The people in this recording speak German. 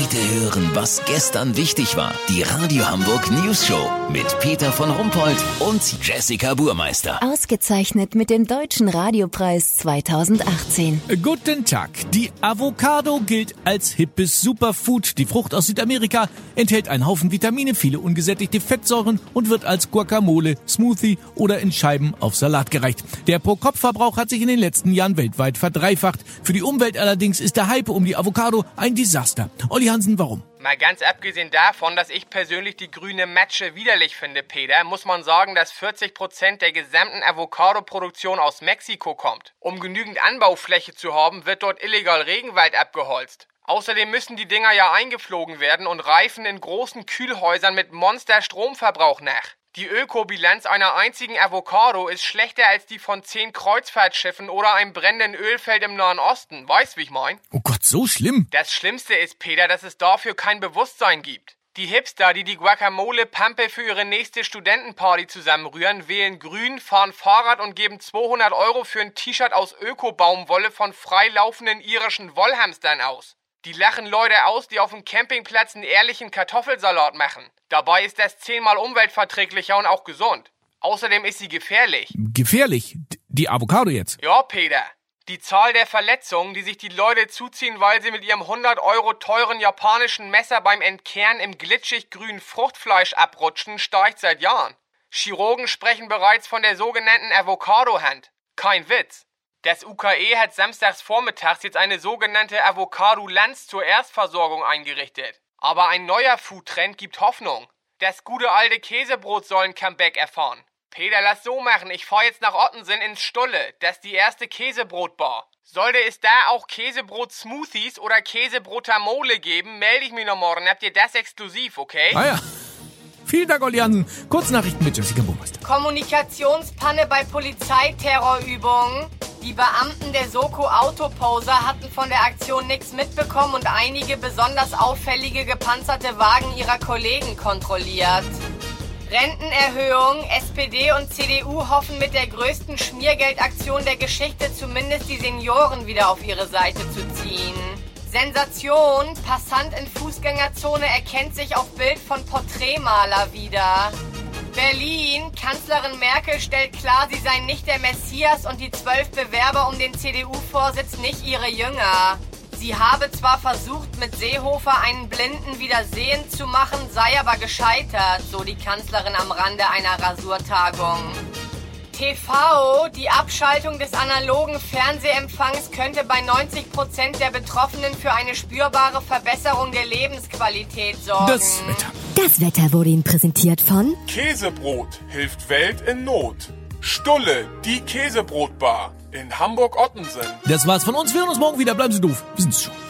Heute hören, was gestern wichtig war. Die Radio Hamburg News Show mit Peter von Rumpold und Jessica Burmeister. Ausgezeichnet mit dem Deutschen Radiopreis 2018. Guten Tag. Die Avocado gilt als hippes Superfood. Die Frucht aus Südamerika enthält einen Haufen Vitamine, viele ungesättigte Fettsäuren und wird als Guacamole, Smoothie oder in Scheiben auf Salat gereicht. Der Pro-Kopf-Verbrauch hat sich in den letzten Jahren weltweit verdreifacht. Für die Umwelt allerdings ist der Hype um die Avocado ein Desaster. Olli Hansen, warum? Mal ganz abgesehen davon, dass ich persönlich die grüne Matsche widerlich finde, Peter, muss man sagen, dass 40% der gesamten Avocado-Produktion aus Mexiko kommt. Um genügend Anbaufläche zu haben, wird dort illegal Regenwald abgeholzt. Außerdem müssen die Dinger ja eingeflogen werden und reifen in großen Kühlhäusern mit Monster-Stromverbrauch nach. Die Ökobilanz einer einzigen Avocado ist schlechter als die von zehn Kreuzfahrtschiffen oder einem brennenden Ölfeld im Nahen Osten. Weißt, wie ich mein? Oh Gott, so schlimm. Das Schlimmste ist, Peter, dass es dafür kein Bewusstsein gibt. Die Hipster, die die Guacamole-Pampe für ihre nächste Studentenparty zusammenrühren, wählen grün, fahren Fahrrad und geben 200 Euro für ein T-Shirt aus Ökobaumwolle von freilaufenden irischen Wollhamstern aus. Die lachen Leute aus, die auf dem Campingplatz einen ehrlichen Kartoffelsalat machen. Dabei ist das zehnmal umweltverträglicher und auch gesund. Außerdem ist sie gefährlich. Gefährlich? Die Avocado jetzt? Ja, Peter. Die Zahl der Verletzungen, die sich die Leute zuziehen, weil sie mit ihrem 100 Euro teuren japanischen Messer beim Entkehren im glitschig grünen Fruchtfleisch abrutschen, steigt seit Jahren. Chirurgen sprechen bereits von der sogenannten Avocado-Hand. Kein Witz. Das UKE hat samstags vormittags jetzt eine sogenannte Avocado-Lanz zur Erstversorgung eingerichtet. Aber ein neuer Foodtrend gibt Hoffnung. Das gute alte Käsebrot soll ein Comeback erfahren. Peter, lass so machen. Ich fahr jetzt nach Ottensen ins Stulle. Das ist die erste Käsebrotbar. Sollte es da auch Käsebrot-Smoothies oder Käsebrot-Tamole geben, melde ich mich noch morgen. Habt ihr das exklusiv, okay? Ah ja. Vielen Dank, Olli Hansen. Kurznachrichten mit Jessica Burmeister. Kommunikationspanne bei Polizeiterrorübungen. Die Beamten der Soko Autoposer hatten von der Aktion nichts mitbekommen und einige besonders auffällige gepanzerte Wagen ihrer Kollegen kontrolliert. Rentenerhöhung. SPD und CDU hoffen mit der größten Schmiergeldaktion der Geschichte zumindest die Senioren wieder auf ihre Seite zu ziehen. Sensation. Passant in Fußgängerzone erkennt sich auf Bild von Porträtmaler wieder. Berlin. Kanzlerin Merkel stellt klar, sie sei nicht der Messias und die zwölf Bewerber um den CDU-Vorsitz nicht ihre Jünger. Sie habe zwar versucht, mit Seehofer einen Blinden wieder sehend zu machen, sei aber gescheitert, so die Kanzlerin am Rande einer Rasurtagung. TV, die Abschaltung des analogen Fernsehempfangs könnte bei 90% der Betroffenen für eine spürbare Verbesserung der Lebensqualität sorgen. Das Wetter. Das Wetter wurde Ihnen präsentiert von Käsebrot hilft Welt in Not. Stulle, die Käsebrotbar in Hamburg-Ottensen. Das war's von uns. Wir hören uns morgen wieder. Bleiben Sie doof. Wir sind's schon.